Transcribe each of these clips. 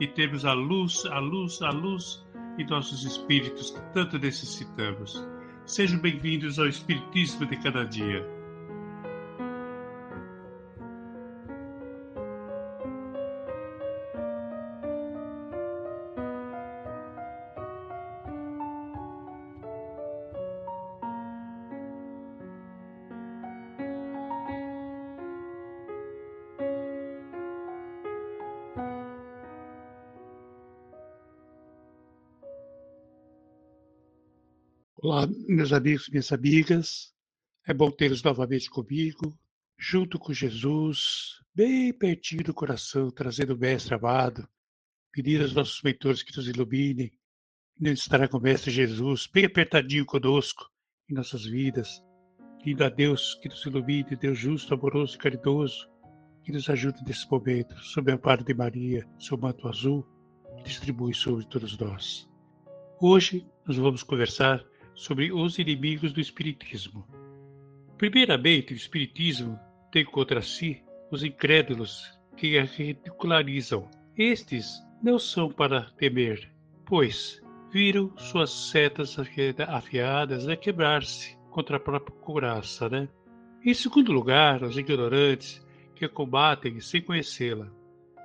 e termos a luz, a luz, a luz em nossos espíritos que tanto necessitamos. Sejam bem-vindos ao Espiritismo de cada dia. Olá, meus amigos minhas amigas. É bom tê-los novamente comigo, junto com Jesus, bem pertinho do coração, trazendo o Mestre amado, pedir aos nossos mentores que nos iluminem, e estará com o Mestre Jesus, bem apertadinho conosco em nossas vidas, pedindo a Deus que nos ilumine, Deus justo, amoroso e caridoso, que nos ajude nesse momento, sob o amparo de Maria, seu manto azul, que distribui sobre todos nós. Hoje nós vamos conversar sobre os inimigos do Espiritismo. Primeiramente, o Espiritismo tem contra si os incrédulos que a ridicularizam. Estes não são para temer, pois viram suas setas afiadas a quebrar-se contra a própria couraça, né? Em segundo lugar, os ignorantes que a combatem sem conhecê-la.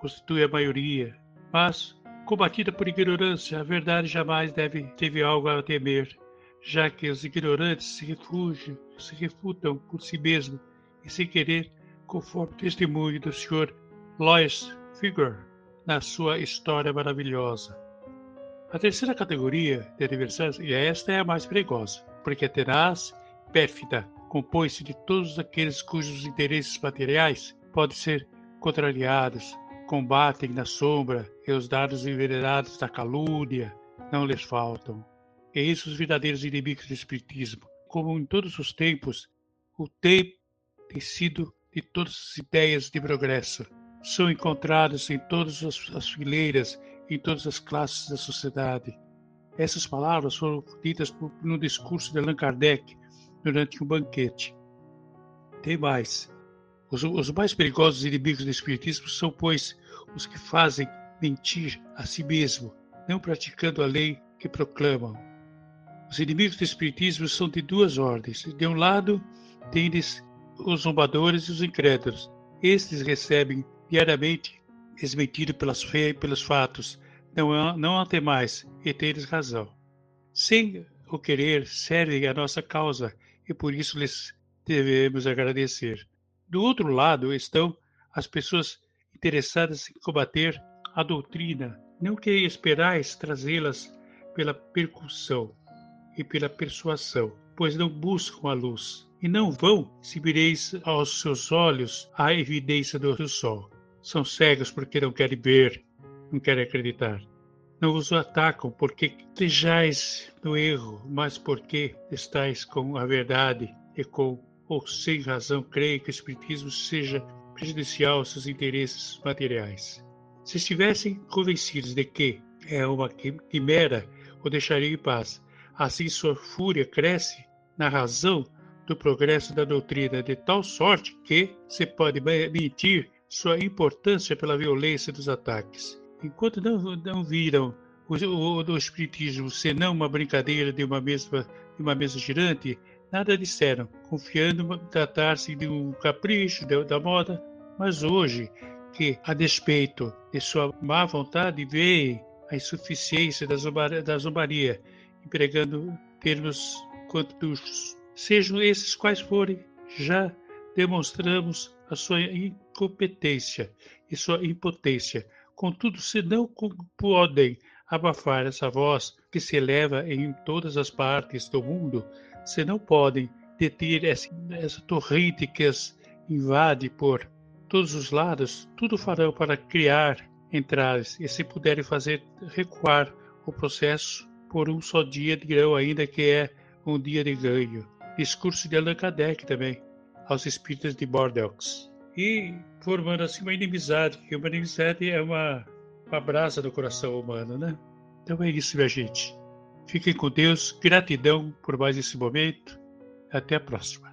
Constitui a maioria, mas, combatida por ignorância, a verdade jamais deve teve algo a temer, já que os ignorantes se refugiam, se refutam por si mesmos e sem querer, conforme o testemunho do Sr. Lois Figure na sua história maravilhosa. A terceira categoria de adversários, e esta é a mais perigosa, porque é tenaz, pérfida, compõe-se de todos aqueles cujos interesses materiais podem ser contrariados, combatem na sombra e os dados envenenados da calúnia não lhes faltam. Eis os verdadeiros inimigos do Espiritismo. Como em todos os tempos, o tempo tem sido de todas as ideias de progresso. São encontrados em todas as fileiras, em todas as classes da sociedade. Essas palavras foram ditas no discurso de Allan Kardec durante um banquete. Tem mais. Os, os mais perigosos inimigos do Espiritismo são, pois, os que fazem mentir a si mesmo, não praticando a lei que proclamam. Os inimigos do Espiritismo são de duas ordens. De um lado, tendes os zombadores e os incrédulos. Estes recebem diariamente desmentido pelas fé pelos fatos. Não, não há mais, e tendes razão. Sem o querer, servem a nossa causa, e por isso lhes devemos agradecer. Do outro lado estão as pessoas interessadas em combater a doutrina, não que esperais trazê-las pela percussão e pela persuasão, pois não buscam a luz. E não vão se vireis aos seus olhos a evidência do sol. São cegos porque não querem ver, não querem acreditar. Não vos atacam porque estejais no erro, mas porque estáis com a verdade e com ou sem razão creem que o Espiritismo seja prejudicial aos seus interesses materiais. Se estivessem convencidos de que é uma quimera, o deixariam em paz, Assim sua fúria cresce na razão do progresso da doutrina, de tal sorte que se pode mentir sua importância pela violência dos ataques. Enquanto não, não viram o, o, o Espiritismo senão uma brincadeira de uma, mesma, de uma mesa girante, nada disseram, confiando tratar-se de um capricho de, da moda. Mas hoje, que, a despeito de sua má vontade, veem a insuficiência da zombaria, da zombaria empregando termos quantos sejam esses quais forem, já demonstramos a sua incompetência e sua impotência. Contudo, se não podem abafar essa voz que se eleva em todas as partes do mundo, se não podem deter essa, essa torrente que as invade por todos os lados, tudo farão para criar entrar e se puderem fazer recuar o processo por um só dia de grão, ainda que é um dia de ganho. Discurso de Allan Kardec também, aos espíritos de Bordeaux. E formando assim uma inimizade, que uma inimizade é uma, uma brasa do coração humano, né? Então é isso, minha gente. Fiquem com Deus, gratidão por mais esse momento. Até a próxima.